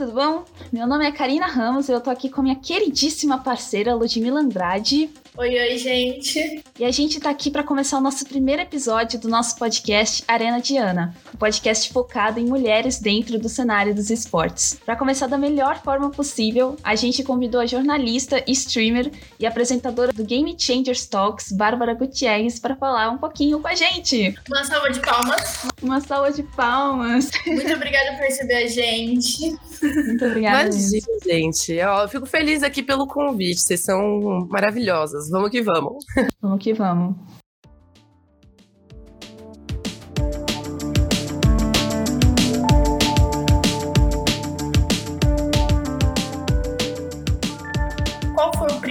Tudo bom? Meu nome é Karina Ramos e eu tô aqui com minha queridíssima parceira Ludmila Andrade. Oi, oi, gente. E a gente tá aqui para começar o nosso primeiro episódio do nosso podcast Arena Diana, um podcast focado em mulheres dentro do cenário dos esportes. Para começar da melhor forma possível, a gente convidou a jornalista, streamer e apresentadora do Game Changers Talks, Bárbara Gutierrez, para falar um pouquinho com a gente. Uma salva de palmas. Uma salva de palmas. Muito obrigada por receber a gente. Muito obrigada. Imagina, gente. Eu fico feliz aqui pelo convite. Vocês são maravilhosas. Vamos que vamos. Vamos que vamos.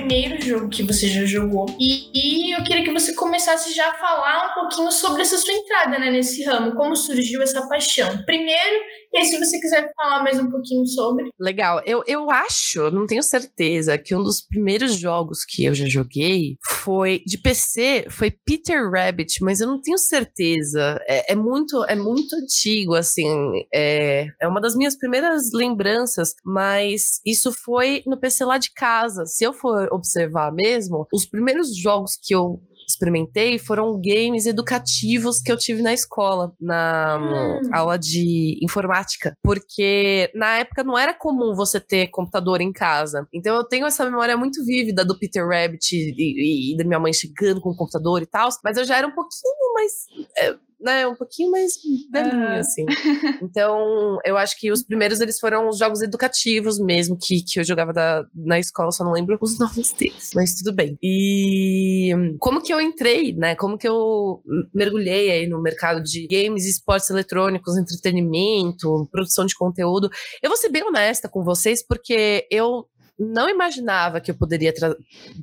Primeiro jogo que você já jogou? E, e eu queria que você começasse já a falar um pouquinho sobre essa sua entrada né, nesse ramo. Como surgiu essa paixão? Primeiro, e aí, se você quiser falar mais um pouquinho sobre. Legal. Eu, eu acho, não tenho certeza, que um dos primeiros jogos que eu já joguei foi de PC, foi Peter Rabbit, mas eu não tenho certeza. É, é muito, é muito antigo, assim. É, é uma das minhas primeiras lembranças, mas isso foi no PC lá de casa. Se eu for observar mesmo, os primeiros jogos que eu experimentei foram games educativos que eu tive na escola, na hum. aula de informática. Porque na época não era comum você ter computador em casa. Então eu tenho essa memória muito vívida do Peter Rabbit e, e, e da minha mãe chegando com o computador e tal. Mas eu já era um pouquinho mais. É, né, um pouquinho mais velhinho, uhum. assim. Então, eu acho que os primeiros eles foram os jogos educativos mesmo, que, que eu jogava da, na escola, só não lembro os nomes deles, mas tudo bem. E como que eu entrei, né? Como que eu mergulhei aí no mercado de games, esportes eletrônicos, entretenimento, produção de conteúdo. Eu vou ser bem honesta com vocês, porque eu não imaginava que eu poderia tra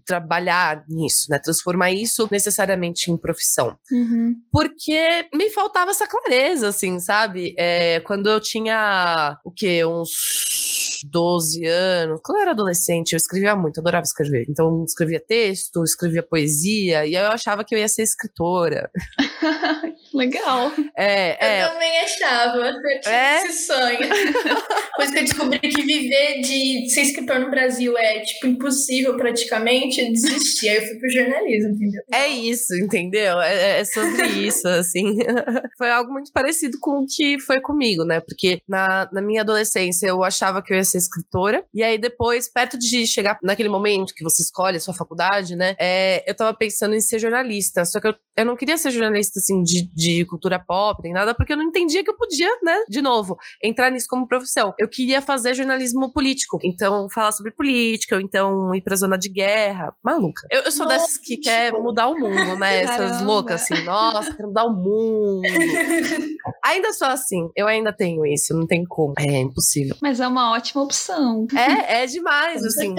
trabalhar nisso, né? Transformar isso necessariamente em profissão. Uhum. Porque me faltava essa clareza, assim, sabe? É, quando eu tinha, o quê? Uns 12 anos. Quando eu era adolescente, eu escrevia muito, adorava escrever. Então, escrevia texto, escrevia poesia, e eu achava que eu ia ser escritora. Legal. É, é. Eu também achava. Eu tinha é? esse sonho. Depois que eu descobri que viver de ser escritor no Brasil é, tipo, impossível praticamente, eu desisti. Aí eu fui pro jornalismo, entendeu? É isso, entendeu? É, é sobre isso, assim. foi algo muito parecido com o que foi comigo, né? Porque na, na minha adolescência eu achava que eu ia ser escritora. E aí depois, perto de chegar naquele momento que você escolhe a sua faculdade, né? É, eu tava pensando em ser jornalista. Só que eu, eu não queria ser jornalista, assim, de, de de cultura pop, nem nada, porque eu não entendia que eu podia, né, de novo, entrar nisso como profissão. Eu queria fazer jornalismo político, então falar sobre política, ou então ir pra zona de guerra. Maluca. Eu, eu sou nossa, dessas que quer mudar o mundo, né? Essas loucas assim, nossa, quero mudar o mundo. ainda sou assim, eu ainda tenho isso, não tem como. É impossível. Mas é uma ótima opção. É, é demais, assim.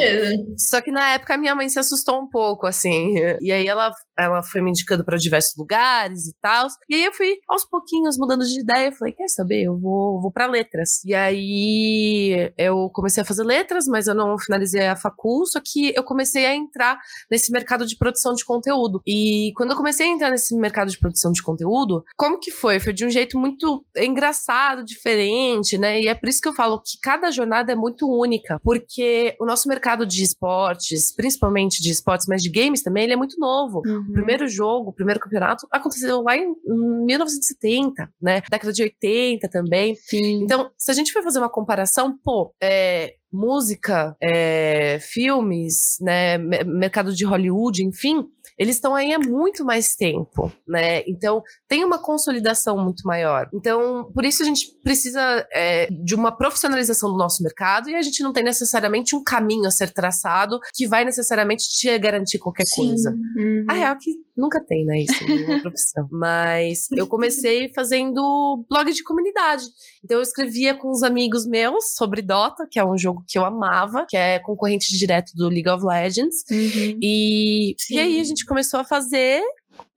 Só que na época minha mãe se assustou um pouco, assim. E aí ela, ela foi me indicando para diversos lugares e tal. E aí eu fui aos pouquinhos mudando de ideia. Falei, quer saber? Eu vou, vou para letras. E aí eu comecei a fazer letras, mas eu não finalizei a facul, só que eu comecei a entrar nesse mercado de produção de conteúdo. E quando eu comecei a entrar nesse mercado de produção de conteúdo, como que foi? Foi de um jeito muito engraçado, diferente, né? E é por isso que eu falo que cada jornada é muito única, porque o nosso mercado de esportes, principalmente de esportes, mas de games também, ele é muito novo. Uhum. O primeiro jogo, o primeiro campeonato aconteceu lá em 1970, né? Década de 80 também. Sim. Então, se a gente for fazer uma comparação, pô, é, música, é, filmes, né, mercado de Hollywood, enfim, eles estão aí há muito mais tempo, né? Então tem uma consolidação muito maior. Então por isso a gente precisa é, de uma profissionalização do nosso mercado e a gente não tem necessariamente um caminho a ser traçado que vai necessariamente te garantir qualquer Sim. coisa. Uhum. A real é que nunca tem, né? Isso nenhuma profissão. Mas eu comecei fazendo blog de comunidade. Então eu escrevia com os amigos meus sobre Dota, que é um jogo que eu amava, que é concorrente direto do League of Legends. Uhum. E, e aí a gente começou a fazer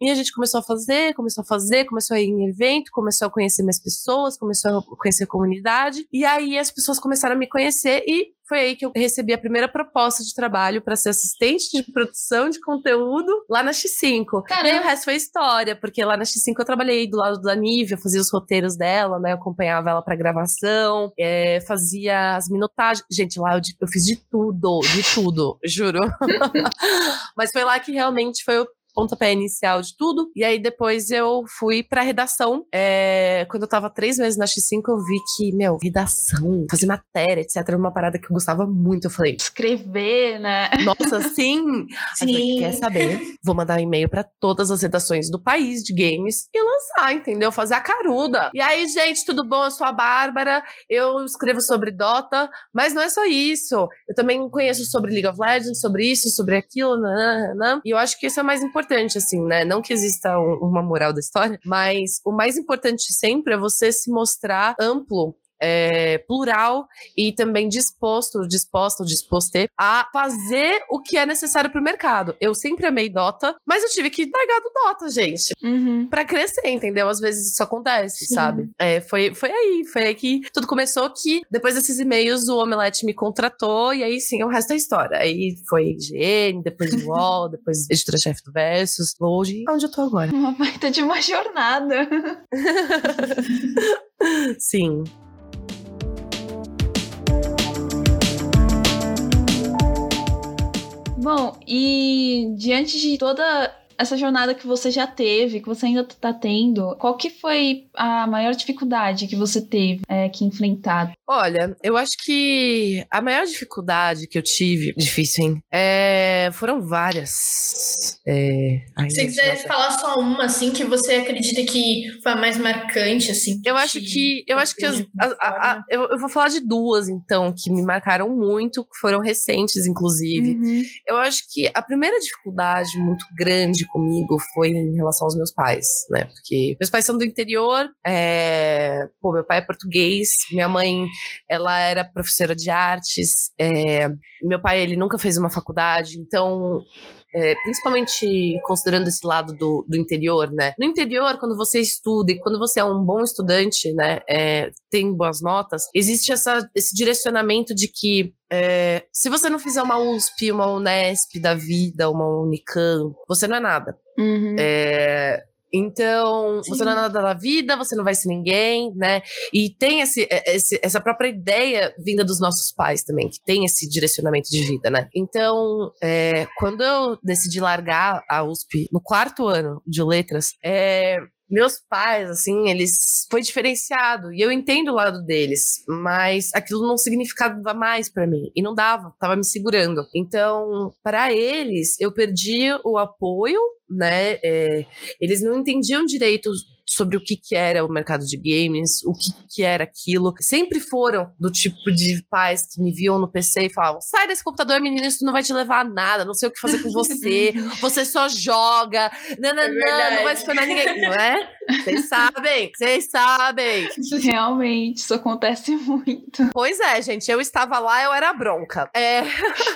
E a gente começou a fazer, começou a fazer, começou a ir em evento, começou a conhecer mais pessoas, começou a conhecer a comunidade. E aí as pessoas começaram a me conhecer e foi aí que eu recebi a primeira proposta de trabalho para ser assistente de produção de conteúdo lá na X5. Caramba. E aí o resto foi história, porque lá na X5 eu trabalhei do lado da Nívia, fazia os roteiros dela, né? Eu acompanhava ela para gravação, é, fazia as minotagens. Gente, lá eu, eu fiz de tudo, de tudo, juro. Mas foi lá que realmente foi o pontapé inicial de tudo. E aí depois eu fui pra redação. É, quando eu tava três meses na X5, eu vi que, meu, redação, fazer matéria, etc., era uma parada que eu gostava muito. Eu falei, escrever, né? Nossa, sim! sim. quer saber? Vou mandar um e-mail pra todas as redações do país de games e lançar, entendeu? Fazer a caruda. E aí, gente, tudo bom? Eu sou a Bárbara, eu escrevo sobre Dota, mas não é só isso. Eu também conheço sobre League of Legends, sobre isso, sobre aquilo, nanana. e eu acho que isso é mais importante importante, assim, né? Não que exista um, uma moral da história, mas o mais importante sempre é você se mostrar amplo é, plural e também disposto, disposto, disposto a fazer o que é necessário para o mercado. Eu sempre amei Dota, mas eu tive que largar do Dota, gente, uhum. para crescer, entendeu? Às vezes isso acontece, Sim. sabe? É, foi, foi aí, foi aí que tudo começou. Que depois desses e-mails o Omelete me contratou e aí sim o resto é história. Aí foi IGN, depois o UOL, depois editora-chefe do Versus, hoje, onde eu tô agora. Uma baita de uma jornada. Sim. Bom, e diante de toda essa jornada que você já teve, que você ainda está tendo, qual que foi a maior dificuldade que você teve é, que enfrentar? Olha, eu acho que a maior dificuldade que eu tive, difícil, hein? É, foram várias. É... Ai, Se quiser nossa. falar só uma, assim, que você acredita que foi a mais marcante, assim. Eu acho que. Eu acho que. As, a, a, a, eu, eu, vou falar de duas, então, que me marcaram muito, que foram recentes, inclusive. Uhum. Eu acho que a primeira dificuldade muito grande comigo foi em relação aos meus pais, né? Porque meus pais são do interior, é... pô, meu pai é português, minha mãe, ela era professora de artes, é... meu pai, ele nunca fez uma faculdade, então é, principalmente considerando esse lado do, do interior, né? No interior, quando você estuda e quando você é um bom estudante, né, é, tem boas notas, existe essa, esse direcionamento de que é, se você não fizer uma USP, uma Unesp da vida, uma Unicamp, você não é nada. Uhum. É, então, Sim. você não é nada da vida, você não vai ser ninguém, né? E tem esse, é, esse, essa própria ideia vinda dos nossos pais também, que tem esse direcionamento de vida, né? Então, é, quando eu decidi largar a USP no quarto ano de letras, é, meus pais, assim, eles foi diferenciado e eu entendo o lado deles, mas aquilo não significava mais para mim e não dava, tava me segurando. Então, para eles, eu perdi o apoio, né? É, eles não entendiam direito sobre o que, que era o mercado de games, o que, que era aquilo. Sempre foram do tipo de pais que me viam no PC e falavam: sai desse computador, menino, isso não vai te levar a nada, não sei o que fazer com você, você só joga, não, não, é não, não vai se tornar ninguém, não é? Vocês sabem, vocês sabem. Realmente, isso acontece muito. Pois é, gente, eu estava lá, eu era bronca. É...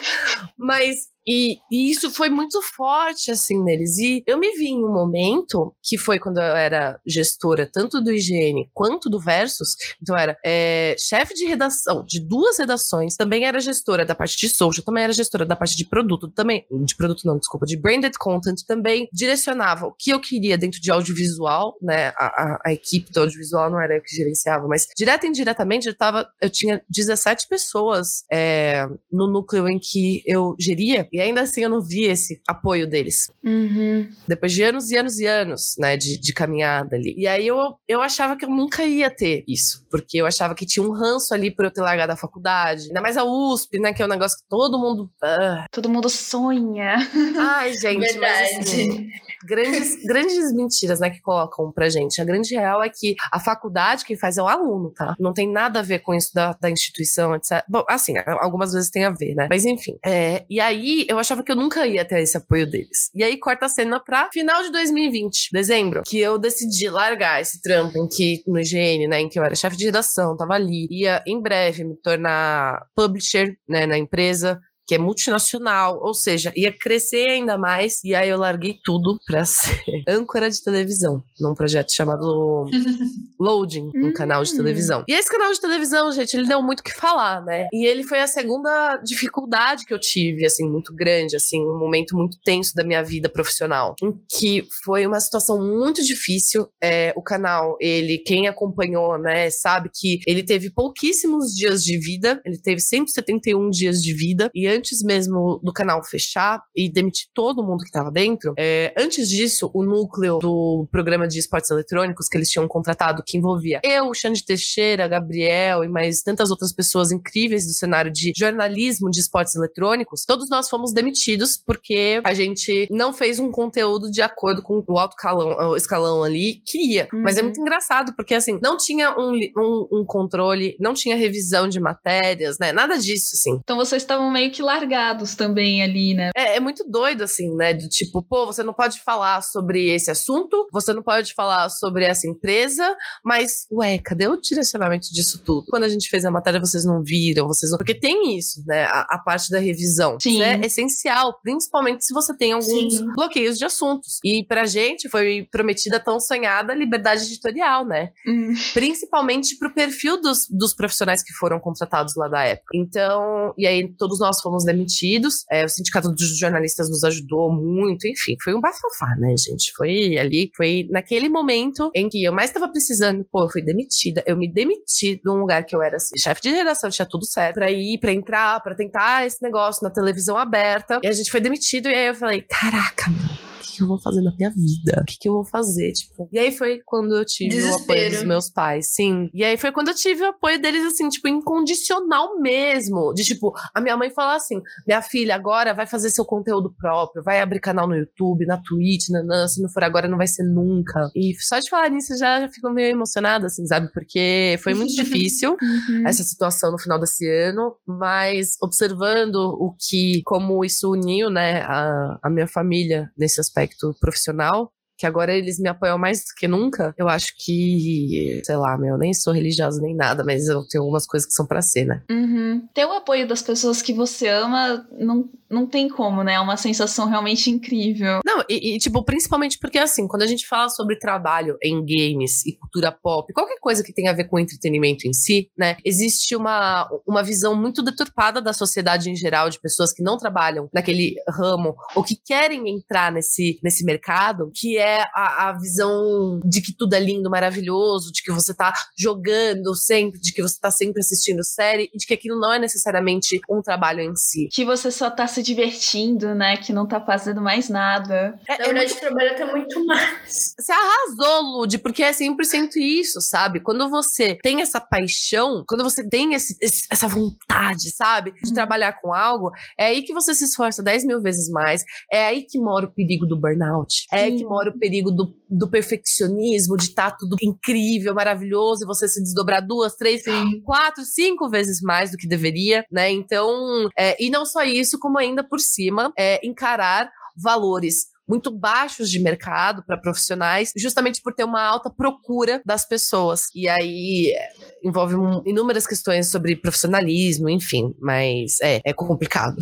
Mas e, e, isso foi muito forte, assim, neles. E eu me vi em um momento, que foi quando eu era gestora tanto do IGN quanto do Versus, então era é, chefe de redação de duas redações, também era gestora da parte de social, também era gestora da parte de produto, também, de produto não, desculpa, de branded content, também direcionava o que eu queria dentro de audiovisual, né, a, a, a equipe do audiovisual não era eu que gerenciava, mas direto e indiretamente eu tava, eu tinha 17 pessoas é, no núcleo em que eu geria, e ainda assim eu não vi esse apoio deles. Uhum. Depois de anos e anos e anos, né, de, de caminhada ali. E aí eu, eu achava que eu nunca ia ter isso, porque eu achava que tinha um ranço ali por eu ter largado a faculdade. Ainda mais a USP, né, que é um negócio que todo mundo. Uh... Todo mundo sonha. Ai, gente, Verdade. mas assim, grandes, grandes mentiras, né, que colocam pra gente. A grande real é que a faculdade quem faz é o aluno, tá? Não tem nada a ver com isso da, da instituição, etc. Bom, assim, algumas vezes tem a ver, né? Mas enfim. É, e aí eu achava que eu nunca ia ter esse apoio deles. E aí corta a cena pra final de 2020, dezembro, que eu decidi largar esse trampo em que, no IGN, né, em que eu era chefe de redação, tava ali, ia em breve me tornar publisher, né, na empresa, que é multinacional, ou seja, ia crescer ainda mais. E aí eu larguei tudo pra ser âncora de televisão, num projeto chamado Loading, um canal de hum. televisão. E esse canal de televisão, gente, ele deu muito o que falar, né? E ele foi a segunda dificuldade que eu tive, assim, muito grande, assim, um momento muito tenso da minha vida profissional, em que foi uma situação muito difícil. É, o canal, ele, quem acompanhou, né, sabe que ele teve pouquíssimos dias de vida, ele teve 171 dias de vida, e antes mesmo do canal fechar e demitir todo mundo que estava dentro, é, antes disso, o núcleo do programa de esportes eletrônicos que eles tinham contratado, que envolvia eu, Xande Teixeira, Gabriel e mais tantas outras pessoas incríveis do cenário de jornalismo de esportes eletrônicos, todos nós fomos demitidos porque a gente não fez um conteúdo de acordo com o alto calão, o escalão ali queria. Uhum. Mas é muito engraçado, porque assim, não tinha um, um, um, controle, não tinha revisão de matérias, né? Nada disso, assim. Então vocês estavam meio que largados também ali, né? É, é muito doido, assim, né? Do tipo, pô, você não pode falar sobre esse assunto, você não pode falar sobre essa empresa, mas, ué, cadê o direcionamento disso tudo? Quando a gente fez a matéria, vocês não viram, vocês não... Porque tem isso, né? A, a parte da revisão. Sim. É essencial, principalmente se você tem alguns Sim. bloqueios de assuntos. E pra gente foi prometida tão sonhada liberdade editorial, né? Hum. Principalmente pro perfil dos, dos profissionais que foram contratados lá da época. Então, e aí todos nós fomos demitidos. É, o sindicato dos jornalistas nos ajudou muito, enfim, foi um bafafá, né, gente? Foi ali, foi naquele momento em que eu mais estava precisando, pô, eu fui demitida, eu me demiti de um lugar que eu era assim, chefe de redação, tinha tudo certo, pra ir, pra entrar, pra tentar esse negócio na televisão aberta. E a gente foi demitido, e aí eu falei, caraca, mano que eu vou fazer na minha vida? O que, que eu vou fazer? Tipo, e aí foi quando eu tive Desespero. o apoio dos meus pais, sim. E aí foi quando eu tive o apoio deles, assim, tipo, incondicional mesmo. De tipo, a minha mãe falar assim: minha filha, agora vai fazer seu conteúdo próprio, vai abrir canal no YouTube, na Twitch, nanã, se não for agora, não vai ser nunca. E só de falar nisso já, já fico meio emocionada, assim, sabe? Porque foi muito difícil uhum. essa situação no final desse ano, mas observando o que, como isso uniu, né, a, a minha família nesse aspecto aspecto profissional, que agora eles me apoiam mais do que nunca, eu acho que, sei lá, meu, eu nem sou religiosa nem nada, mas eu tenho algumas coisas que são pra ser, né? Uhum. Ter o apoio das pessoas que você ama não não tem como, né? É uma sensação realmente incrível. Não, e, e, tipo, principalmente porque assim, quando a gente fala sobre trabalho em games e cultura pop, qualquer coisa que tenha a ver com entretenimento em si, né? Existe uma, uma visão muito deturpada da sociedade em geral, de pessoas que não trabalham naquele ramo ou que querem entrar nesse, nesse mercado, que é a, a visão de que tudo é lindo, maravilhoso, de que você tá jogando sempre, de que você tá sempre assistindo série, e de que aquilo não é necessariamente um trabalho em si. Que você só tá se divertindo, né? Que não tá fazendo mais nada. É, Na verdade, muito... trabalha até muito mais. Você arrasou, Lud, porque é 100% isso, sabe? Quando você tem essa paixão, quando você tem esse, esse, essa vontade, sabe? De uhum. trabalhar com algo, é aí que você se esforça 10 mil vezes mais. É aí que mora o perigo do burnout. É aí que mora o perigo do, do perfeccionismo, de estar tá tudo incrível, maravilhoso, e você se desdobrar duas, três, Sim. quatro, cinco vezes mais do que deveria, né? Então, é, e não só isso, como ainda por cima é, encarar valores muito baixos de mercado para profissionais, justamente por ter uma alta procura das pessoas. E aí é, envolve inúmeras questões sobre profissionalismo, enfim, mas é, é complicado.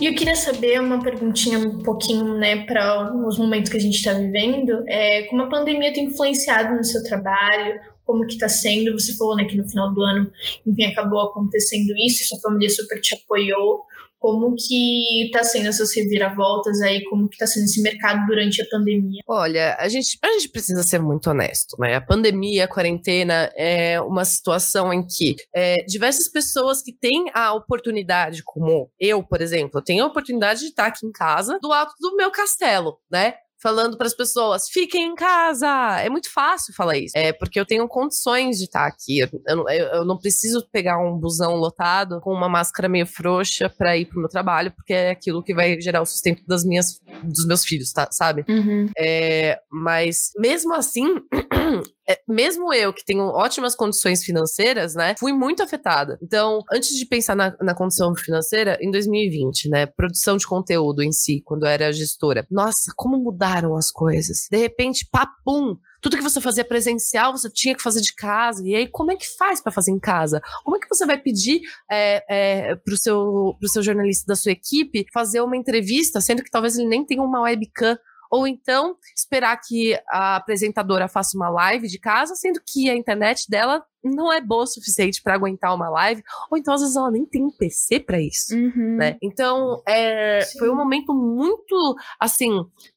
E eu queria saber uma perguntinha um pouquinho, né, para os momentos que a gente está vivendo, é, como a pandemia tem influenciado no seu trabalho, como que está sendo? Você falou né, que no final do ano, enfim, acabou acontecendo isso, sua família super te apoiou. Como que está sendo essas reviravoltas aí? Como que está sendo esse mercado durante a pandemia? Olha, a gente, a gente precisa ser muito honesto, né? A pandemia, a quarentena é uma situação em que é, diversas pessoas que têm a oportunidade, como eu, por exemplo, eu tenho a oportunidade de estar aqui em casa, do alto do meu castelo, né? Falando para as pessoas: fiquem em casa. É muito fácil falar isso. É porque eu tenho condições de estar aqui. Eu, eu, eu não preciso pegar um busão lotado com uma máscara meio frouxa para ir pro meu trabalho, porque é aquilo que vai gerar o sustento das minhas, dos meus filhos, tá, sabe? Uhum. É, mas mesmo assim, mesmo eu, que tenho ótimas condições financeiras, né, fui muito afetada. Então, antes de pensar na, na condição financeira, em 2020, né, produção de conteúdo em si, quando eu era gestora, nossa, como mudar mudaram as coisas. De repente, papum, tudo que você fazia presencial, você tinha que fazer de casa. E aí, como é que faz para fazer em casa? Como é que você vai pedir é, é, para o seu, pro seu jornalista da sua equipe fazer uma entrevista, sendo que talvez ele nem tenha uma webcam? Ou então esperar que a apresentadora faça uma live de casa, sendo que a internet dela não é boa o suficiente para aguentar uma live, ou então às vezes ela nem tem um PC para isso, uhum. né? Então, é, foi um momento muito, assim,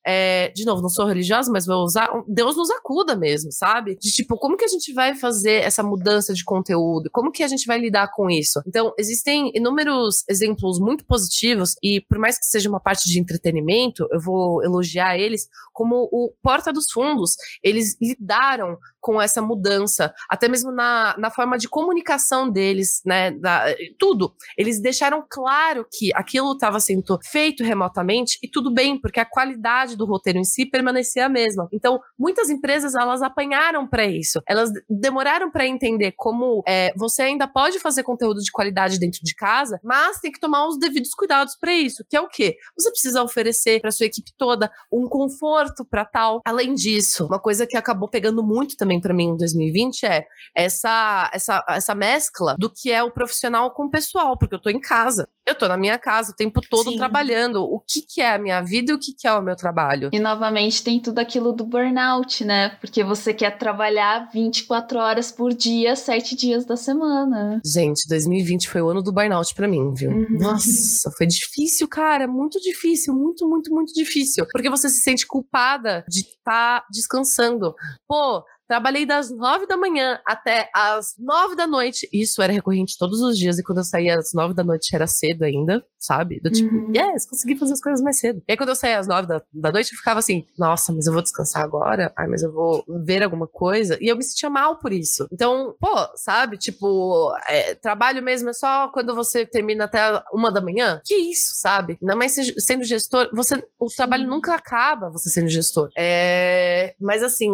é, de novo, não sou religiosa, mas vou usar, Deus nos acuda mesmo, sabe? De tipo, como que a gente vai fazer essa mudança de conteúdo? Como que a gente vai lidar com isso? Então, existem inúmeros exemplos muito positivos e por mais que seja uma parte de entretenimento, eu vou elogiar eles como o Porta dos Fundos, eles lidaram com essa mudança, até mesmo na, na forma de comunicação deles, né? Da, tudo. Eles deixaram claro que aquilo estava sendo feito remotamente e tudo bem, porque a qualidade do roteiro em si permanecia a mesma. Então, muitas empresas elas apanharam para isso. Elas demoraram para entender como é, você ainda pode fazer conteúdo de qualidade dentro de casa, mas tem que tomar os devidos cuidados para isso, que é o quê? Você precisa oferecer para sua equipe toda um conforto para tal. Além disso, uma coisa que acabou pegando muito também também para mim em 2020 é essa, essa, essa mescla do que é o profissional com o pessoal, porque eu tô em casa. Eu tô na minha casa o tempo todo Sim. trabalhando. O que, que é a minha vida e o que, que é o meu trabalho? E novamente tem tudo aquilo do burnout, né? Porque você quer trabalhar 24 horas por dia, 7 dias da semana. Gente, 2020 foi o ano do burnout para mim, viu? Uhum. Nossa, foi difícil, cara. Muito difícil, muito, muito, muito difícil. Porque você se sente culpada de estar tá descansando. Pô, Trabalhei das nove da manhã até as nove da noite. Isso era recorrente todos os dias. E quando eu saía às nove da noite era cedo ainda, sabe? Do tipo, uhum. yes, consegui fazer as coisas mais cedo. E aí quando eu saía às nove da, da noite, eu ficava assim, nossa, mas eu vou descansar agora? Ai, mas eu vou ver alguma coisa. E eu me sentia mal por isso. Então, pô, sabe? Tipo, é, trabalho mesmo é só quando você termina até uma da manhã? Que isso, sabe? Ainda mais sendo gestor, você, o trabalho nunca acaba você sendo gestor. É, mas assim,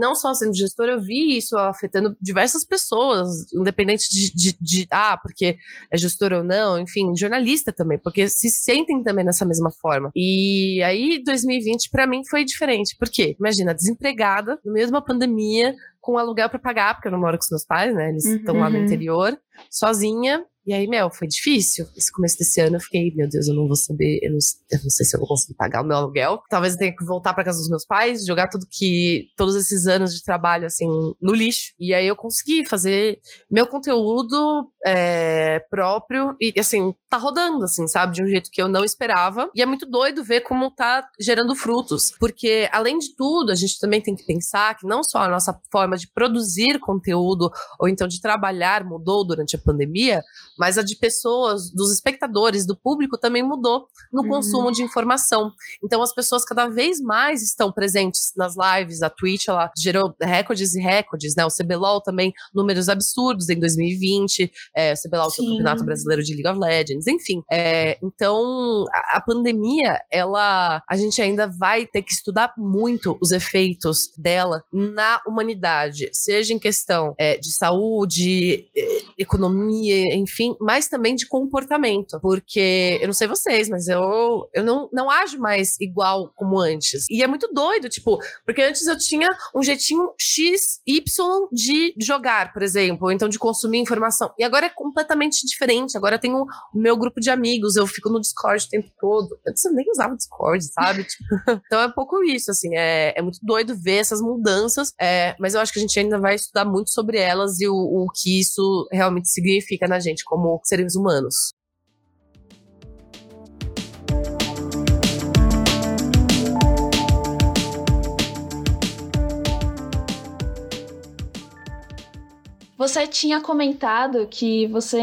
não só sendo gestor, eu vi isso afetando diversas pessoas, independente de, de, de, ah, porque é gestor ou não, enfim, jornalista também, porque se sentem também nessa mesma forma. E aí, 2020, para mim, foi diferente. Por quê? Imagina, desempregada, no meio de uma pandemia, com aluguel para pagar, porque eu não moro com os meus pais, né? Eles estão uhum. lá no uhum. interior, sozinha, e aí, Mel, foi difícil. Esse começo desse ano eu fiquei, meu Deus, eu não vou saber, eu não, eu não sei se eu vou conseguir pagar o meu aluguel. Talvez eu tenha que voltar para casa dos meus pais, jogar tudo que, todos esses anos de trabalho, assim, no lixo. E aí eu consegui fazer meu conteúdo é, próprio e, assim, tá rodando, assim, sabe? De um jeito que eu não esperava. E é muito doido ver como tá gerando frutos. Porque, além de tudo, a gente também tem que pensar que não só a nossa forma de produzir conteúdo ou então de trabalhar mudou durante a pandemia, mas a de pessoas, dos espectadores, do público também mudou no uhum. consumo de informação. Então as pessoas cada vez mais estão presentes nas lives, a Twitch ela gerou recordes e recordes, né? O CBLOL também, números absurdos em 2020, é, o CBLOL o Campeonato Brasileiro de League of Legends, enfim. É, então a, a pandemia, ela, a gente ainda vai ter que estudar muito os efeitos dela na humanidade, seja em questão é, de saúde, economia, enfim mas também de comportamento. Porque eu não sei vocês, mas eu, eu não, não ajo mais igual como antes. E é muito doido, tipo, porque antes eu tinha um jeitinho X, Y de jogar, por exemplo, ou então de consumir informação. E agora é completamente diferente. Agora eu tenho o meu grupo de amigos, eu fico no Discord o tempo todo. Antes eu nem usava Discord, sabe? tipo, então é um pouco isso, assim. É, é muito doido ver essas mudanças, é, mas eu acho que a gente ainda vai estudar muito sobre elas e o, o que isso realmente significa na gente como seres humanos. Você tinha comentado que você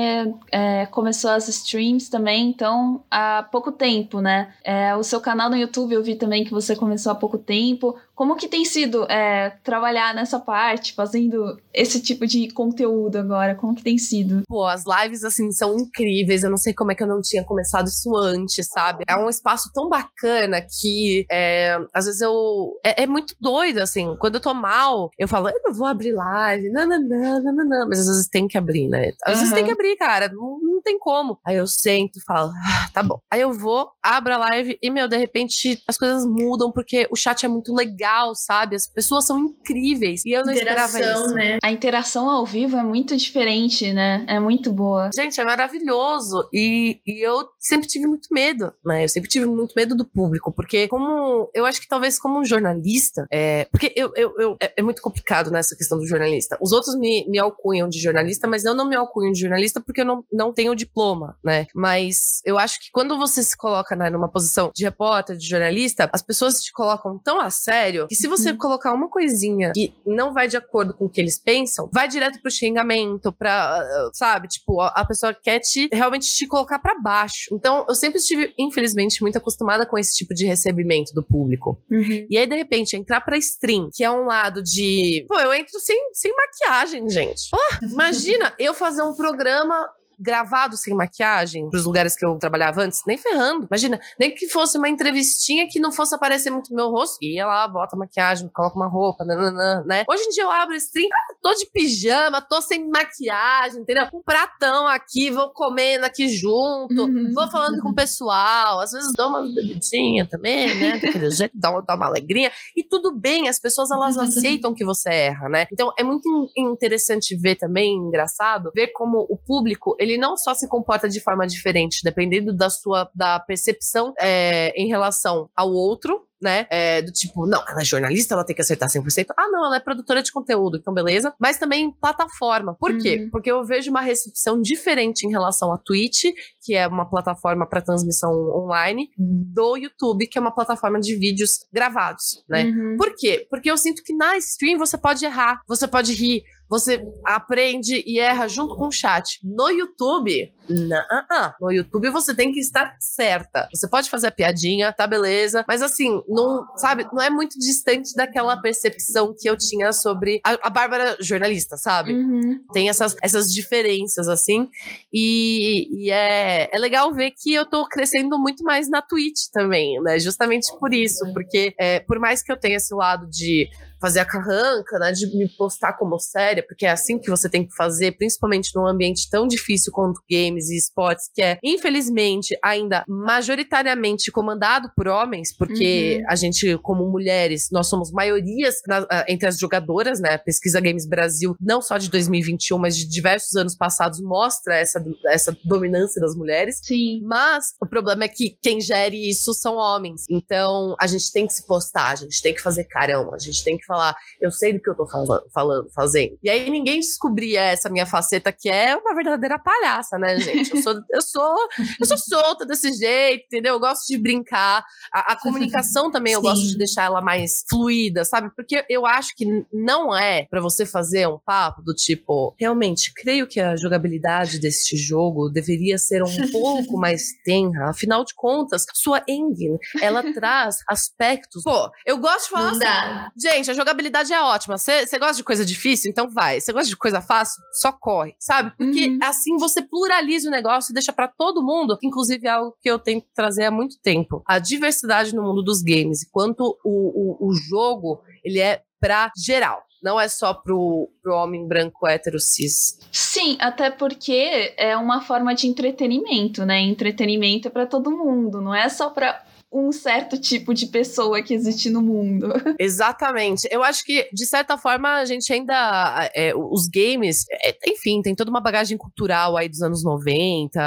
é, começou as streams também, então, há pouco tempo, né? É, o seu canal no YouTube eu vi também que você começou há pouco tempo. Como que tem sido é, trabalhar nessa parte, fazendo esse tipo de conteúdo agora? Como que tem sido? Pô, as lives, assim, são incríveis. Eu não sei como é que eu não tinha começado isso antes, sabe? É um espaço tão bacana que, é, às vezes, eu... É, é, muito doido, assim. Quando eu tô mal, eu falo, eu não vou abrir live, não, não, não. Mas às vezes tem que abrir, né? Às uhum. vezes tem que abrir, cara. Não, não tem como. Aí eu sento e falo, ah, tá bom. Aí eu vou, abro a live e, meu, de repente as coisas mudam porque o chat é muito legal, sabe? As pessoas são incríveis. E eu não Interação, esperava isso. Né? A interação ao vivo é muito diferente, né? É muito boa. Gente, é maravilhoso. E, e eu sempre tive muito medo, né? Eu sempre tive muito medo do público, porque como eu acho que talvez como um jornalista, é, porque eu, eu, eu é, é, muito complicado nessa questão do jornalista. Os outros me, me alcunham de jornalista, mas eu não me alcunho de jornalista porque eu não, não tenho diploma, né? Mas eu acho que quando você se coloca né, numa posição de repórter, de jornalista, as pessoas te colocam tão a sério que se você uhum. colocar uma coisinha que não vai de acordo com o que eles pensam, vai direto pro xingamento, pra, sabe? Tipo, a, pessoa quer te realmente te colocar para baixo. Então, eu sempre estive, infelizmente, muito acostumada com esse tipo de recebimento do público. Uhum. E aí, de repente, entrar pra stream, que é um lado de. Pô, eu entro sem, sem maquiagem, gente. Pô, imagina eu fazer um programa gravado sem maquiagem pros lugares que eu trabalhava antes, nem ferrando. Imagina, nem que fosse uma entrevistinha que não fosse aparecer muito meu rosto. Ia lá, bota maquiagem, coloca uma roupa, nananã, né? Hoje em dia eu abro stream, ah, tô de pijama, tô sem maquiagem, entendeu? Um pratão aqui, vou comendo aqui junto, uhum. vou falando com o pessoal, às vezes dou uma bebidinha também, né? Daquele jeito, dá uma, dá uma alegria. E tudo bem, as pessoas elas aceitam que você erra, né? Então é muito interessante ver também, engraçado, ver como o público, ele ele não só se comporta de forma diferente, dependendo da sua da percepção é, em relação ao outro, né? É, do tipo, não, ela é jornalista, ela tem que acertar 100%. Ah, não, ela é produtora de conteúdo, então beleza. Mas também plataforma. Por uhum. quê? Porque eu vejo uma recepção diferente em relação à Twitch, que é uma plataforma para transmissão online, do YouTube, que é uma plataforma de vídeos gravados, né? Uhum. Por quê? Porque eu sinto que na stream você pode errar, você pode rir, você aprende e erra junto com o chat. No YouTube, não, no YouTube você tem que estar certa. Você pode fazer a piadinha, tá beleza, mas assim, não, sabe, não é muito distante daquela percepção que eu tinha sobre a, a Bárbara jornalista, sabe? Uhum. Tem essas, essas diferenças, assim, e, e é, é legal ver que eu tô crescendo muito mais na Twitch também, né? Justamente por isso, porque é, por mais que eu tenha esse lado de fazer a carranca, né, de me postar como séria, porque é assim que você tem que fazer, principalmente num ambiente tão difícil quanto games e esportes, que é, infelizmente, ainda majoritariamente comandado por homens, porque uhum. a gente, como mulheres, nós somos maiorias na, entre as jogadoras, né? Pesquisa Games Brasil, não só de 2021, mas de diversos anos passados, mostra essa, essa dominância das mulheres. Sim. Mas o problema é que quem gere isso são homens. Então, a gente tem que se postar, a gente tem que fazer carão, a gente tem que falar, eu sei do que eu tô falando, falando fazendo. E aí ninguém descobria essa minha faceta que é uma verdadeira palhaça, né, gente? Eu sou, eu sou, eu sou solta desse jeito, entendeu? Eu gosto de brincar. A, a comunicação também eu gosto de deixar ela mais fluida, sabe? Porque eu acho que não é para você fazer um papo do tipo, realmente, creio que a jogabilidade deste jogo deveria ser um pouco mais tenra. Afinal de contas, sua engine, ela traz aspectos. Pô, eu gosto de falar assim, gente, a jogabilidade é ótima. Você gosta de coisa difícil? Então vai. Você gosta de coisa fácil? Só corre, sabe? Porque uhum. assim você pluraliza o negócio e deixa para todo mundo, inclusive é algo que eu tento trazer há muito tempo. A diversidade no mundo dos games, quanto o, o, o jogo, ele é pra geral. Não é só pro, pro homem branco hétero cis. Sim, até porque é uma forma de entretenimento, né? Entretenimento é para todo mundo, não é só para um certo tipo de pessoa que existe no mundo. Exatamente. Eu acho que, de certa forma, a gente ainda. É, os games, é, enfim, tem toda uma bagagem cultural aí dos anos 90,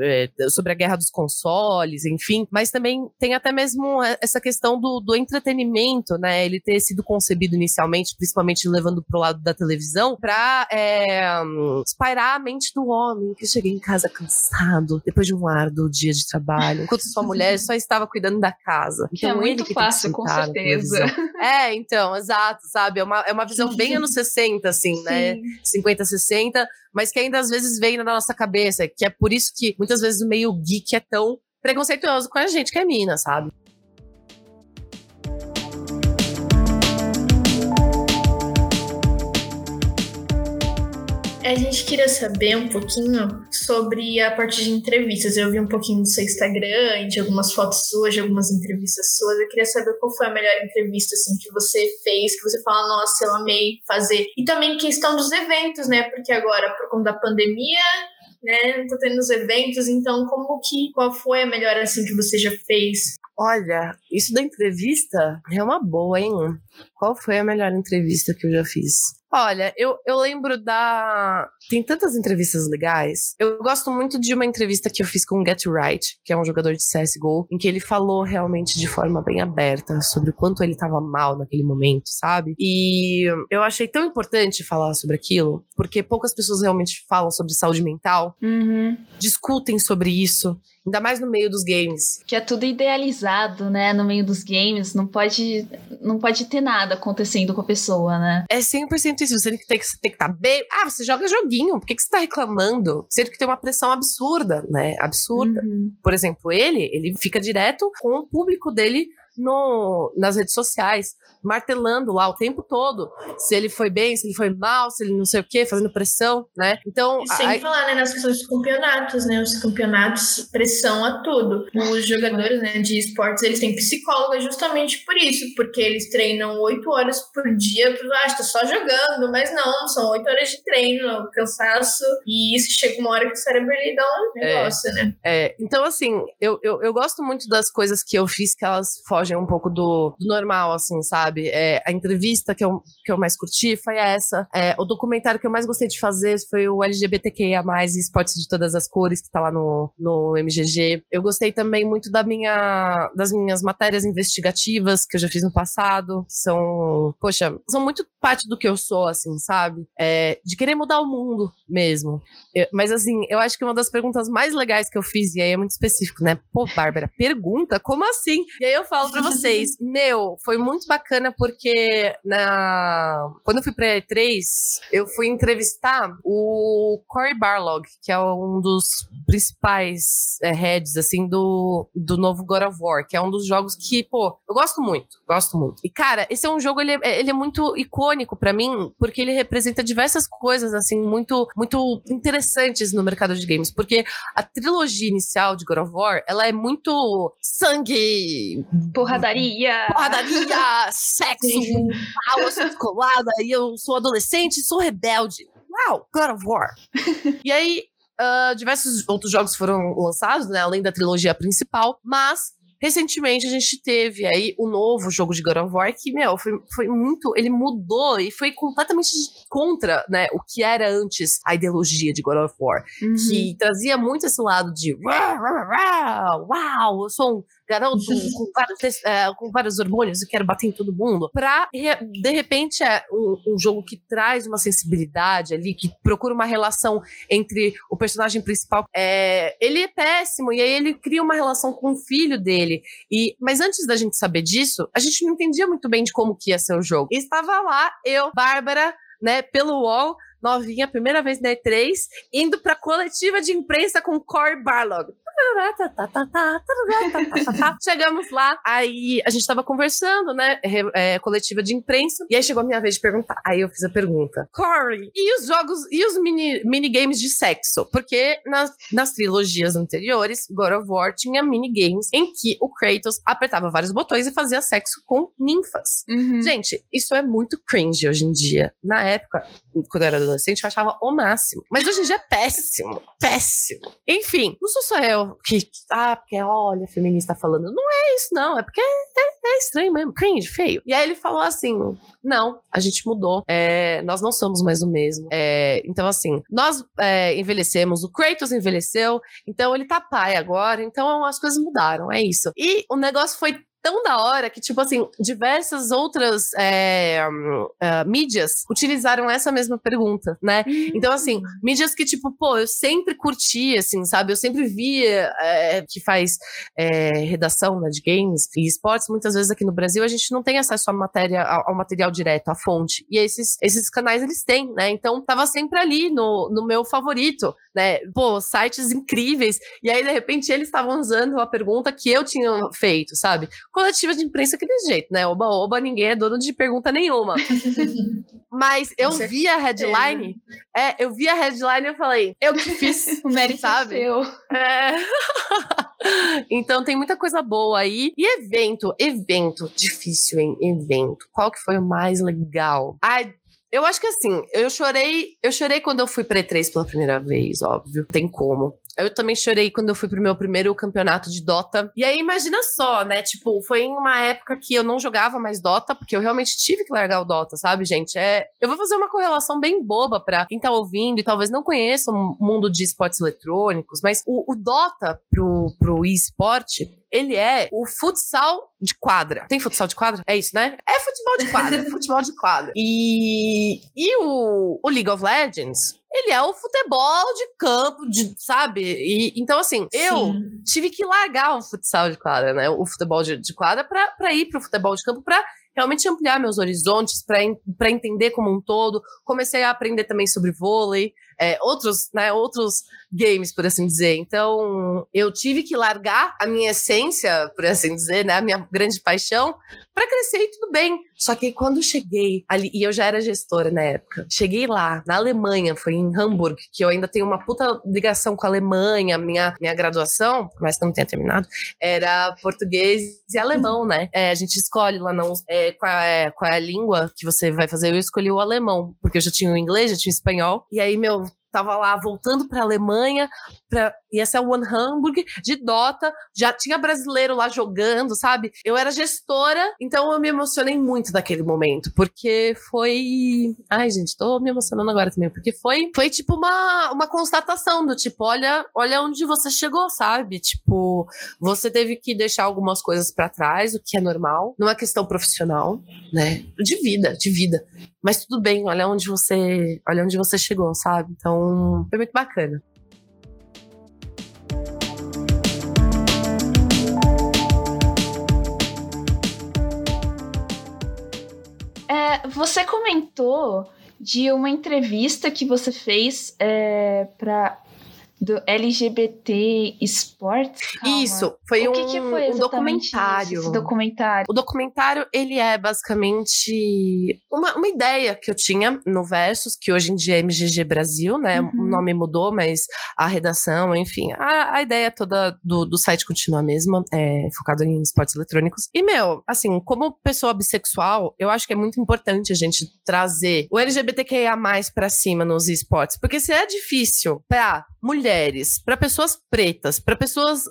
é, sobre a guerra dos consoles, enfim, mas também tem até mesmo essa questão do, do entretenimento, né? Ele ter sido concebido inicialmente, principalmente levando pro lado da televisão, pra é, espairar a mente do homem que chega em casa cansado, depois de um árduo dia de trabalho, enquanto sua mulher só só estava cuidando da casa. Que é então, é muito que fácil, com certeza. É, então, exato, sabe? É uma, é uma visão bem anos 60, assim, né? Sim. né? 50, 60, mas que ainda às vezes vem na nossa cabeça, que é por isso que muitas vezes o meio geek é tão preconceituoso com a gente que é mina, sabe? A gente queria saber um pouquinho sobre a parte de entrevistas. Eu vi um pouquinho do seu Instagram, de algumas fotos suas, de algumas entrevistas suas. Eu queria saber qual foi a melhor entrevista assim, que você fez, que você fala, nossa, eu amei fazer. E também questão dos eventos, né? Porque agora, por conta da pandemia, né? Não tá tendo os eventos, então como que qual foi a melhor assim que você já fez? Olha, isso da entrevista é uma boa, hein? Qual foi a melhor entrevista que eu já fiz? Olha, eu, eu lembro da. Tem tantas entrevistas legais. Eu gosto muito de uma entrevista que eu fiz com o Get Right, que é um jogador de CSGO, em que ele falou realmente de forma bem aberta sobre o quanto ele estava mal naquele momento, sabe? E eu achei tão importante falar sobre aquilo, porque poucas pessoas realmente falam sobre saúde mental, uhum. discutem sobre isso. Ainda mais no meio dos games. Que é tudo idealizado, né? No meio dos games. Não pode, não pode ter nada acontecendo com a pessoa, né? É 100% isso. Você tem que, tem que, tem que estar tá bem. Ah, você joga joguinho. Por que, que você tá reclamando? Sendo que tem uma pressão absurda, né? Absurda. Uhum. Por exemplo, ele, ele fica direto com o público dele no, nas redes sociais, martelando lá o tempo todo se ele foi bem, se ele foi mal, se ele não sei o quê, fazendo pressão, né? Então. E sem a... falar, né, nas questões dos campeonatos, né? Os campeonatos pressão a tudo. Os jogadores né, de esportes, eles têm psicóloga justamente por isso, porque eles treinam oito horas por dia, ah, tô só jogando, mas não, são oito horas de treino, cansaço, e isso chega uma hora que o cérebro dá um é. negócio, é, né? É, então assim, eu, eu, eu gosto muito das coisas que eu fiz que elas fogem fogem um pouco do, do normal, assim, sabe? É, a entrevista que eu, que eu mais curti foi essa. É, o documentário que eu mais gostei de fazer foi o LGBTQIA, esportes de todas as cores, que tá lá no, no MGG. Eu gostei também muito da minha, das minhas matérias investigativas que eu já fiz no passado, são, poxa, são muito parte do que eu sou, assim, sabe? É, de querer mudar o mundo mesmo. Eu, mas, assim, eu acho que uma das perguntas mais legais que eu fiz, e aí é muito específico, né? Pô, Bárbara, pergunta? Como assim? E aí eu falo para vocês, meu, foi muito bacana porque na quando eu fui pra E3, eu fui entrevistar o Cory Barlog, que é um dos principais é, heads, assim, do, do novo God of War, que é um dos jogos que, pô, eu gosto muito, gosto muito. E, cara, esse é um jogo, ele é, ele é muito icônico para mim, porque ele representa diversas coisas, assim, muito, muito interessantes no mercado de games, porque a trilogia inicial de God of War, ela é muito sangue, Porradaria! Porradaria! sexo! Uau, eu sou descolada e eu sou adolescente e sou rebelde. Uau! God of War! e aí, uh, diversos outros jogos foram lançados, né? Além da trilogia principal, mas Recentemente a gente teve aí o novo jogo de God of War que, meu, foi, foi muito. Ele mudou e foi completamente contra, né, o que era antes a ideologia de God of War. Uhum. Que trazia muito esse lado de uau, eu sou um garoto com vários, é, com vários hormônios e quero bater em todo mundo. Pra, de repente, é um, um, jogo que traz uma sensibilidade ali, que procura uma relação entre o personagem principal. É, ele é péssimo, e aí ele cria uma relação com o filho dele. E, mas antes da gente saber disso, a gente não entendia muito bem de como que ia ser o jogo. Estava lá, eu, Bárbara, né, pelo UOL, novinha, primeira vez na E3, indo pra coletiva de imprensa com Cory Barlog. Chegamos lá, aí a gente tava conversando, né? É, coletiva de imprensa, e aí chegou a minha vez de perguntar. Aí eu fiz a pergunta: Corey, e os jogos e os mini, minigames de sexo? Porque nas, nas trilogias anteriores, God of War tinha minigames em que o Kratos apertava vários botões e fazia sexo com ninfas. Uhum. Gente, isso é muito cringe hoje em dia. Na época, quando eu era adolescente, eu achava o máximo. Mas hoje em dia é péssimo. Péssimo. Enfim, não sou só eu que, ah, porque olha, feminista falando. Não é isso, não. É porque é, é estranho mesmo, cringe, feio. E aí ele falou assim: não, a gente mudou. É, nós não somos mais o mesmo. É, então, assim, nós é, envelhecemos, o Kratos envelheceu, então ele tá pai agora, então as coisas mudaram, é isso. E o negócio foi tão da hora que, tipo assim, diversas outras é, uh, mídias utilizaram essa mesma pergunta, né? Então, assim, hum. mídias que, tipo, pô, eu sempre curti, assim, sabe? Eu sempre via é, que faz é, redação né, de games e esportes. Muitas vezes aqui no Brasil a gente não tem acesso à matéria, ao, material direto, à fonte. E esses, esses canais eles têm, né? Então, tava sempre ali no, no meu favorito, né? Pô, sites incríveis. E aí, de repente, eles estavam usando a pergunta que eu tinha feito, sabe? Coletiva de imprensa aquele jeito, né? Oba, oba, ninguém é dono de pergunta nenhuma. Mas eu vi a headline, é, eu vi a headline e eu falei, eu que fiz, o mérito é sabe? Seu. É. então tem muita coisa boa aí. E evento, evento, difícil, hein? Evento. Qual que foi o mais legal? Ai, Eu acho que assim, eu chorei, eu chorei quando eu fui pra E3 pela primeira vez, óbvio. Tem como. Eu também chorei quando eu fui pro meu primeiro campeonato de Dota. E aí, imagina só, né? Tipo, foi em uma época que eu não jogava mais Dota, porque eu realmente tive que largar o Dota, sabe, gente? É, eu vou fazer uma correlação bem boba pra quem tá ouvindo e talvez não conheça o mundo de esportes eletrônicos, mas o, o Dota pro, pro esporte, ele é o futsal de quadra. Tem futsal de quadra? É isso, né? É futebol de quadra. futebol de quadra. E, e o, o League of Legends, ele é o futebol de campo, de, sabe? E, então, assim, eu tive que largar o futsal de quadra, né? O futebol de, de quadra pra ir pro futebol de campo pra realmente ampliar meus horizontes, para entender como um todo. Comecei a aprender também sobre vôlei, é, outros, né, outros games, por assim dizer. Então, eu tive que largar a minha essência, por assim dizer, né, a minha grande paixão, para crescer e tudo bem. Só que quando eu cheguei ali, e eu já era gestora na época, cheguei lá, na Alemanha, foi em Hamburg, que eu ainda tenho uma puta ligação com a Alemanha, minha, minha graduação, mas não tenha terminado, era português e alemão, né? É, a gente escolhe lá não, é, qual, é, qual é a língua que você vai fazer. Eu escolhi o alemão, porque eu já tinha o inglês, já tinha o espanhol, e aí, meu, tava lá voltando para a Alemanha, pra, ia ser o One Hamburg de Dota, já tinha brasileiro lá jogando, sabe? Eu era gestora, então eu me emocionei muito daquele momento, porque foi. Ai, gente, tô me emocionando agora também, porque foi, foi tipo uma, uma constatação do tipo, olha, olha onde você chegou, sabe? Tipo, você teve que deixar algumas coisas para trás, o que é normal, numa questão profissional, né? De vida, de vida. Mas tudo bem, olha onde você, olha onde você chegou, sabe? Então, foi muito bacana. É, você comentou de uma entrevista que você fez é, para do LGBT? Calma. Isso, foi o um, que que foi um documentário. Isso, documentário. O documentário, ele é basicamente uma, uma ideia que eu tinha no Versus, que hoje em dia é MGG Brasil, né? Uhum. O nome mudou, mas a redação, enfim, a, a ideia toda do, do site continua a mesma, é focado em esportes eletrônicos. E, meu, assim, como pessoa bissexual, eu acho que é muito importante a gente trazer o LGBTQIA+, pra cima nos esportes, porque se é difícil pra mulheres, para pessoas pretas, para pessoas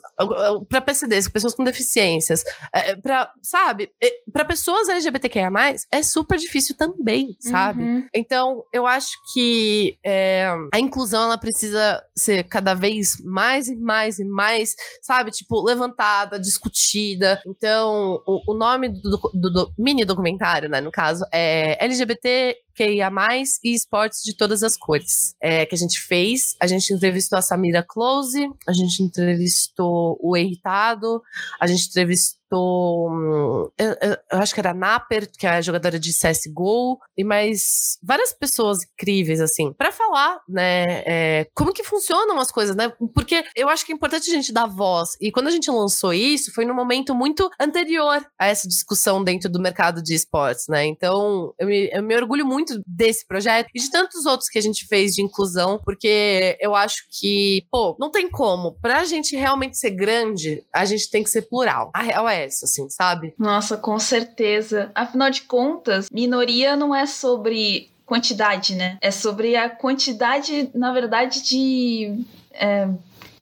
para PCDs, pessoas com deficiências, é, para sabe, para pessoas LGBTQIA+, é super difícil também, sabe? Uhum. Então, eu acho que é, a inclusão ela precisa ser cada vez mais e mais e mais, sabe, tipo, levantada, discutida. Então, o, o nome do, do, do mini documentário, né, no caso, é LGBT QIA+, e esportes de todas as cores, é, que a gente fez. A gente entrevistou a Samira Close, a gente entrevistou o Irritado, a gente entrevistou eu, eu, eu, acho que era a Naper, que é a jogadora de CSGO, e mais várias pessoas incríveis, assim, para falar, né, é, como que funcionam as coisas, né? Porque eu acho que é importante a gente dar voz. E quando a gente lançou isso, foi num momento muito anterior a essa discussão dentro do mercado de esportes, né? Então, eu me, eu me orgulho muito desse projeto e de tantos outros que a gente fez de inclusão, porque eu acho que, pô, não tem como. Pra gente realmente ser grande, a gente tem que ser plural. A real é assim, sabe? Nossa, com certeza. Afinal de contas, minoria não é sobre quantidade, né? É sobre a quantidade, na verdade, de é,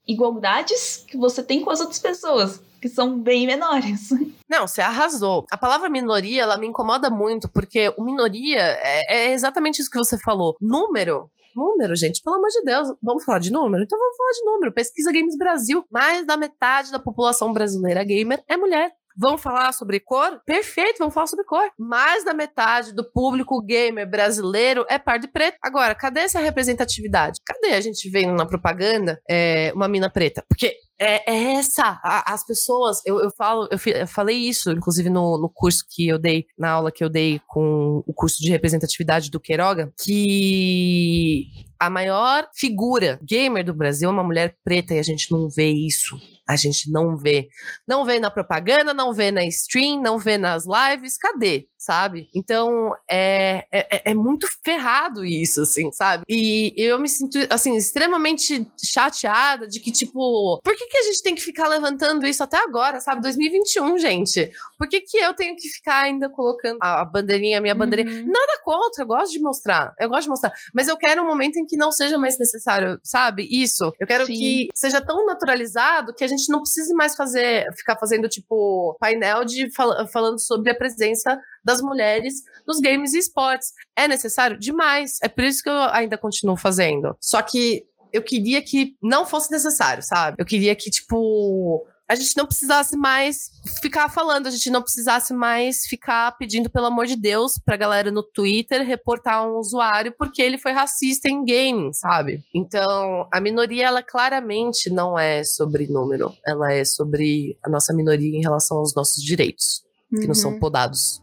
igualdades que você tem com as outras pessoas que são bem menores. Não, você arrasou. A palavra minoria, ela me incomoda muito, porque o minoria é, é, exatamente isso que você falou. Número Número, gente, pelo amor de Deus. Vamos falar de número? Então vamos falar de número. Pesquisa Games Brasil. Mais da metade da população brasileira gamer é mulher. Vamos falar sobre cor? Perfeito, vamos falar sobre cor. Mais da metade do público gamer brasileiro é pardo e preto. Agora, cadê essa representatividade? Cadê a gente vendo na propaganda é, uma mina preta? Porque é, é essa. A, as pessoas, eu, eu falo, eu, eu, falei isso, inclusive, no, no curso que eu dei, na aula que eu dei com o curso de representatividade do Queiroga, que a maior figura gamer do Brasil é uma mulher preta e a gente não vê isso. A gente não vê. Não vê na propaganda, não vê na stream, não vê nas lives. Cadê? Sabe? Então, é, é, é muito ferrado isso, assim, sabe? E eu me sinto, assim, extremamente chateada de que, tipo, por que, que a gente tem que ficar levantando isso até agora, sabe? 2021, gente. Por que, que eu tenho que ficar ainda colocando a bandeirinha, a minha bandeirinha? Uhum. Nada contra, eu gosto de mostrar. Eu gosto de mostrar. Mas eu quero um momento em que não seja mais necessário, sabe? Isso. Eu quero Sim. que seja tão naturalizado que a gente não precise mais fazer, ficar fazendo, tipo, painel de fal falando sobre a presença das mulheres nos games e esportes. É necessário? Demais. É por isso que eu ainda continuo fazendo. Só que eu queria que não fosse necessário, sabe? Eu queria que, tipo, a gente não precisasse mais ficar falando, a gente não precisasse mais ficar pedindo, pelo amor de Deus, pra galera no Twitter reportar um usuário porque ele foi racista em gaming, sabe? Então, a minoria, ela claramente não é sobre número, ela é sobre a nossa minoria em relação aos nossos direitos, que não são uhum. podados.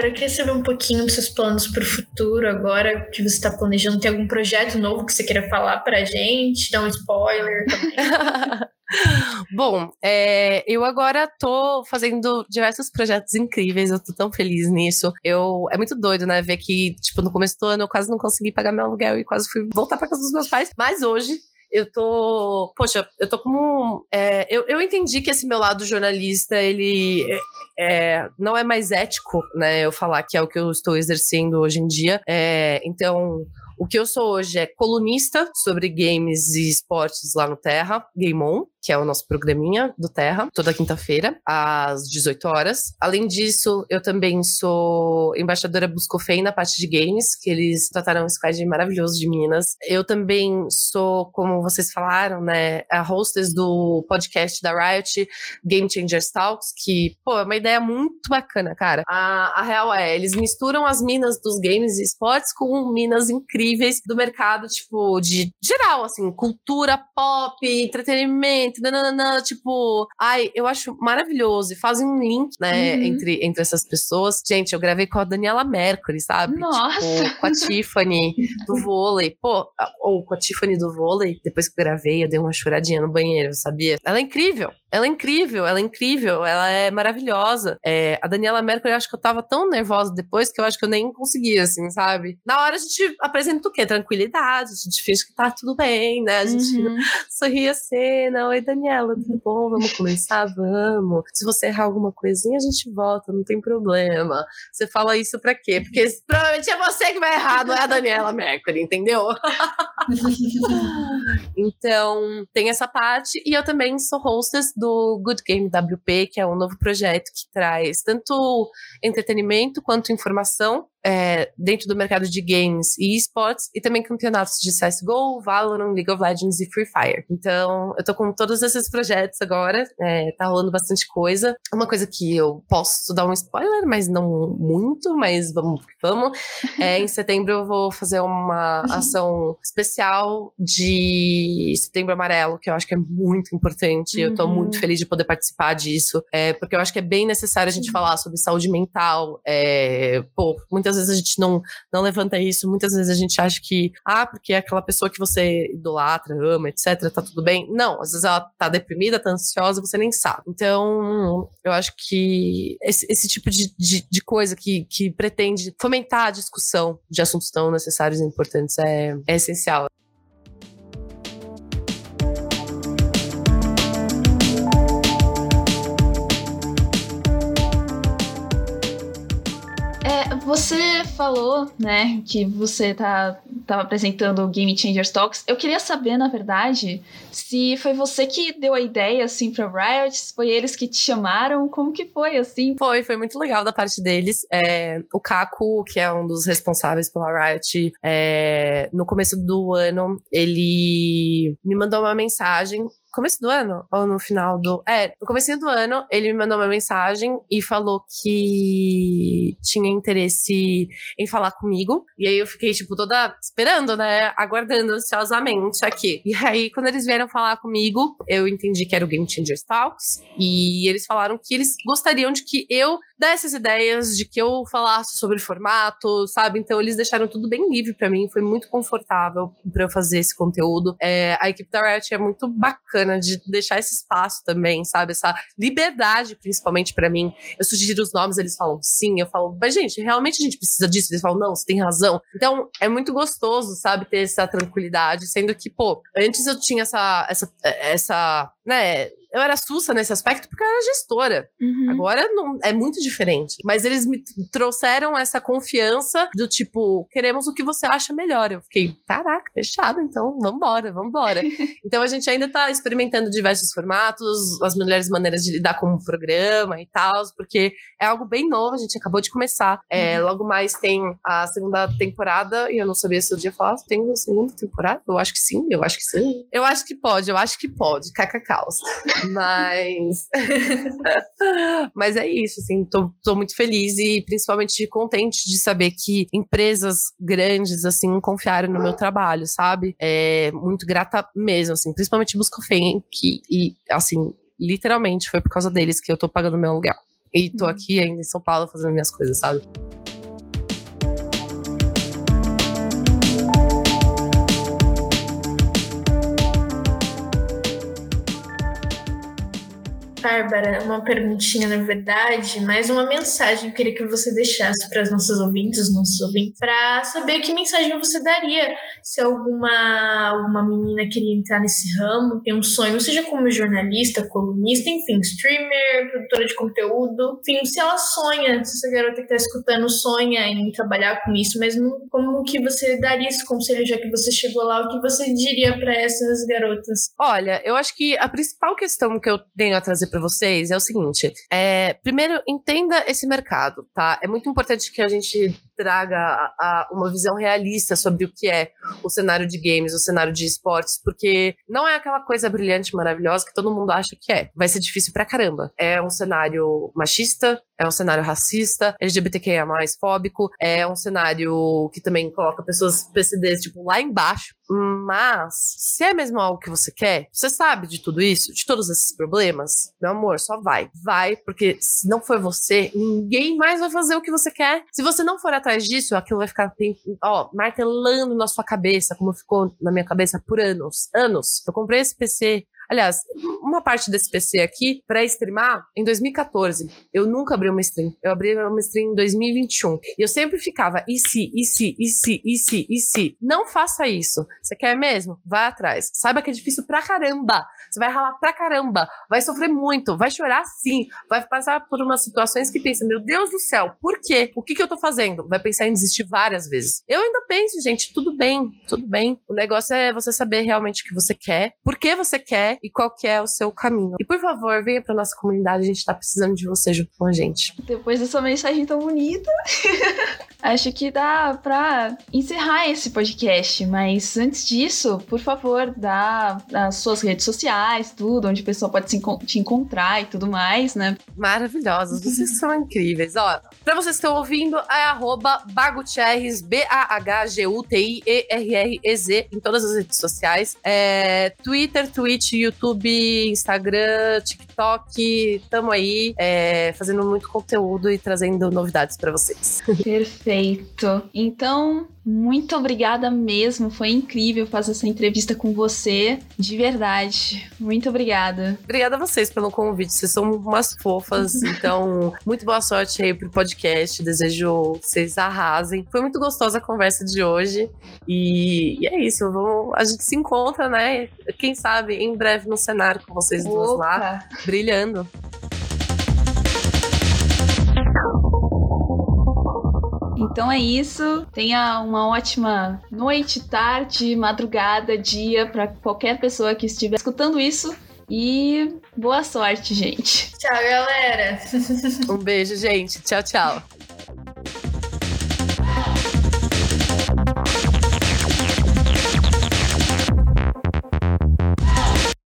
Bárbara, eu queria saber um pouquinho dos seus planos para o futuro agora que você está planejando. Tem algum projeto novo que você queira falar para a gente? Dar um spoiler também. Bom, é, eu agora tô fazendo diversos projetos incríveis, eu tô tão feliz nisso. Eu, é muito doido, né, ver que, tipo, no começo do ano eu quase não consegui pagar meu aluguel e quase fui voltar pra casa dos meus pais. Mas hoje eu tô. Poxa, eu tô como. É, eu, eu entendi que esse meu lado jornalista, ele é, é, não é mais ético, né? Eu falar que é o que eu estou exercendo hoje em dia. É, então. O que eu sou hoje é colunista sobre games e esportes lá no Terra, Game On que é o nosso programinha do Terra, toda quinta-feira, às 18 horas. Além disso, eu também sou embaixadora Buscofem na parte de games, que eles trataram um squad maravilhoso de meninas. Eu também sou, como vocês falaram, né, a hostess do podcast da Riot, Game Changers Talks, que, pô, é uma ideia muito bacana, cara. A, a real é, eles misturam as minas dos games e esportes com minas incríveis do mercado, tipo, de geral, assim, cultura pop, entretenimento, nananana, tipo, ai, eu acho maravilhoso. E fazem um link, né, uhum. entre, entre essas pessoas. Gente, eu gravei com a Daniela Mercury, sabe? Nossa! Tipo, com a Tiffany do vôlei. Pô, ou com a Tiffany do vôlei, depois que eu gravei, eu dei uma choradinha no banheiro, sabia? Ela é incrível. Ela é incrível, ela é incrível, ela é maravilhosa. É, a Daniela Mercury, eu acho que eu tava tão nervosa depois que eu acho que eu nem conseguia, assim, sabe? Na hora a gente apresenta o quê? Tranquilidade, a gente finge que tá tudo bem, né? A gente uhum. sorri a cena, oi Daniela, tudo bom? Vamos começar? Vamos. Se você errar alguma coisinha, a gente volta, não tem problema. Você fala isso pra quê? Porque provavelmente é você que vai errar, não é a Daniela Mercury, entendeu? então, tem essa parte. E eu também sou hostess do Good Game WP, que é um novo projeto que traz tanto entretenimento quanto informação é, dentro do mercado de games e esportes, e também campeonatos de CSGO, Valorant, League of Legends e Free Fire. Então, eu tô com todos esses projetos agora, é, tá rolando bastante coisa. Uma coisa que eu posso dar um spoiler, mas não muito, mas vamos vamos. É, em setembro eu vou fazer uma ação especial de Setembro Amarelo, que eu acho que é muito importante. Uhum. Eu tô muito uhum. feliz de poder participar disso, é, porque eu acho que é bem necessário a gente falar sobre saúde mental. É, pô, muitas muitas vezes a gente não, não levanta isso, muitas vezes a gente acha que, ah, porque é aquela pessoa que você idolatra, ama, etc., tá tudo bem. Não, às vezes ela tá deprimida, tá ansiosa, você nem sabe. Então, eu acho que esse, esse tipo de, de, de, coisa que, que pretende fomentar a discussão de assuntos tão necessários e importantes é, é essencial. Você falou, né, que você tá tava apresentando o Game Changers Talks. Eu queria saber, na verdade, se foi você que deu a ideia assim para Riot, se foi eles que te chamaram, como que foi assim? Foi, foi muito legal da parte deles. É, o Kaku, que é um dos responsáveis pela Riot, é, no começo do ano, ele me mandou uma mensagem começo do ano, ou no final do. É, no começo do ano, ele me mandou uma mensagem e falou que tinha interesse em falar comigo. E aí eu fiquei, tipo, toda esperando, né? Aguardando ansiosamente aqui. E aí, quando eles vieram falar comigo, eu entendi que era o Game Changers Talks. E eles falaram que eles gostariam de que eu dessas ideias, de que eu falasse sobre formato, sabe? Então eles deixaram tudo bem livre para mim, foi muito confortável para eu fazer esse conteúdo. É, a equipe da Riot é muito bacana de deixar esse espaço também, sabe? Essa liberdade, principalmente para mim. Eu sugiro os nomes, eles falam sim, eu falo, mas gente, realmente a gente precisa disso? Eles falam, não, você tem razão. Então é muito gostoso, sabe, ter essa tranquilidade, sendo que, pô, antes eu tinha essa, essa, essa né, eu era sussa nesse aspecto porque eu era gestora. Uhum. Agora não, é muito diferente. Mas eles me trouxeram essa confiança do tipo, queremos o que você acha melhor. Eu fiquei, caraca, fechado, então vambora, vambora. então a gente ainda tá experimentando diversos formatos, as melhores maneiras de lidar com o programa e tal, porque é algo bem novo, a gente acabou de começar. É, uhum. Logo mais tem a segunda temporada, e eu não sabia se eu dia falar, tem a segunda temporada? Eu acho que sim, eu acho que sim. Eu acho que pode, eu acho que pode, cacacaus. Mas. Mas é isso, assim, tô, tô muito feliz e principalmente contente de saber que empresas grandes, assim, confiaram no meu trabalho, sabe? É muito grata mesmo, assim, principalmente Buscofem, que, e, assim, literalmente foi por causa deles que eu tô pagando meu aluguel. E tô uhum. aqui ainda em São Paulo fazendo minhas coisas, sabe? Bárbara, uma perguntinha na verdade, mais uma mensagem eu queria que você deixasse para as nossas ouvintes, os nossos ouvintes, para saber que mensagem você daria se alguma, alguma menina queria entrar nesse ramo, tem um sonho, seja como jornalista, colunista, enfim, streamer, produtora de conteúdo, enfim, se ela sonha, se essa garota que está escutando sonha em trabalhar com isso, mas como que você daria esse conselho, já que você chegou lá, o que você diria para essas garotas? Olha, eu acho que a principal questão que eu tenho a trazer para vocês é o seguinte: é, primeiro, entenda esse mercado, tá? É muito importante que a gente traga a, a uma visão realista sobre o que é o cenário de games, o cenário de esportes, porque não é aquela coisa brilhante, maravilhosa que todo mundo acha que é. Vai ser difícil pra caramba. É um cenário machista, é um cenário racista, LGBTQIA+, fóbico, é um cenário que também coloca pessoas PCDs, tipo, lá embaixo. Mas, se é mesmo algo que você quer, você sabe de tudo isso, de todos esses problemas, meu amor, só vai. Vai, porque se não for você, ninguém mais vai fazer o que você quer. Se você não for atrás disso, aquilo vai ficar, ó, martelando na sua cabeça, como ficou na minha cabeça por anos. Anos. Eu comprei esse PC Aliás, uma parte desse PC aqui, para streamar, em 2014. Eu nunca abri uma stream. Eu abri uma stream em 2021. E eu sempre ficava, e se, e se, e se, e se, e se. Não faça isso. Você quer mesmo? Vai atrás. Saiba que é difícil pra caramba. Você vai ralar pra caramba. Vai sofrer muito. Vai chorar sim. Vai passar por umas situações que pensa, meu Deus do céu, por quê? O que, que eu tô fazendo? Vai pensar em desistir várias vezes. Eu ainda penso, gente, tudo bem, tudo bem. O negócio é você saber realmente o que você quer, por que você quer e qual que é o seu caminho. E por favor, venha para nossa comunidade, a gente tá precisando de você junto com a gente. Depois dessa mensagem tão bonita, acho que dá para encerrar esse podcast, mas antes disso, por favor, dá as suas redes sociais, tudo, onde a pessoa pode te encontrar e tudo mais, né? Maravilhosos, vocês são incríveis. Ó, para vocês que estão ouvindo, é arroba Bagutierrez, B-A-H-G-U-T-I-E-R-R-E-Z, em todas as redes sociais. É, Twitter, Twitch, YouTube, Instagram, TikTok. Tamo aí é, fazendo muito conteúdo e trazendo novidades para vocês. Perfeito. Então, muito obrigada mesmo. Foi incrível fazer essa entrevista com você. De verdade. Muito obrigada. Obrigada a vocês pelo convite. Vocês são umas fofas. Então, muito boa sorte aí pro podcast. Desejo que vocês arrasem. Foi muito gostosa a conversa de hoje. E, e é isso. Vamos, a gente se encontra, né? Quem sabe em breve no cenário com vocês Opa. duas lá, brilhando. Então é isso. Tenha uma ótima noite, tarde, madrugada, dia para qualquer pessoa que estiver escutando isso. E boa sorte, gente. Tchau, galera. um beijo, gente. Tchau, tchau.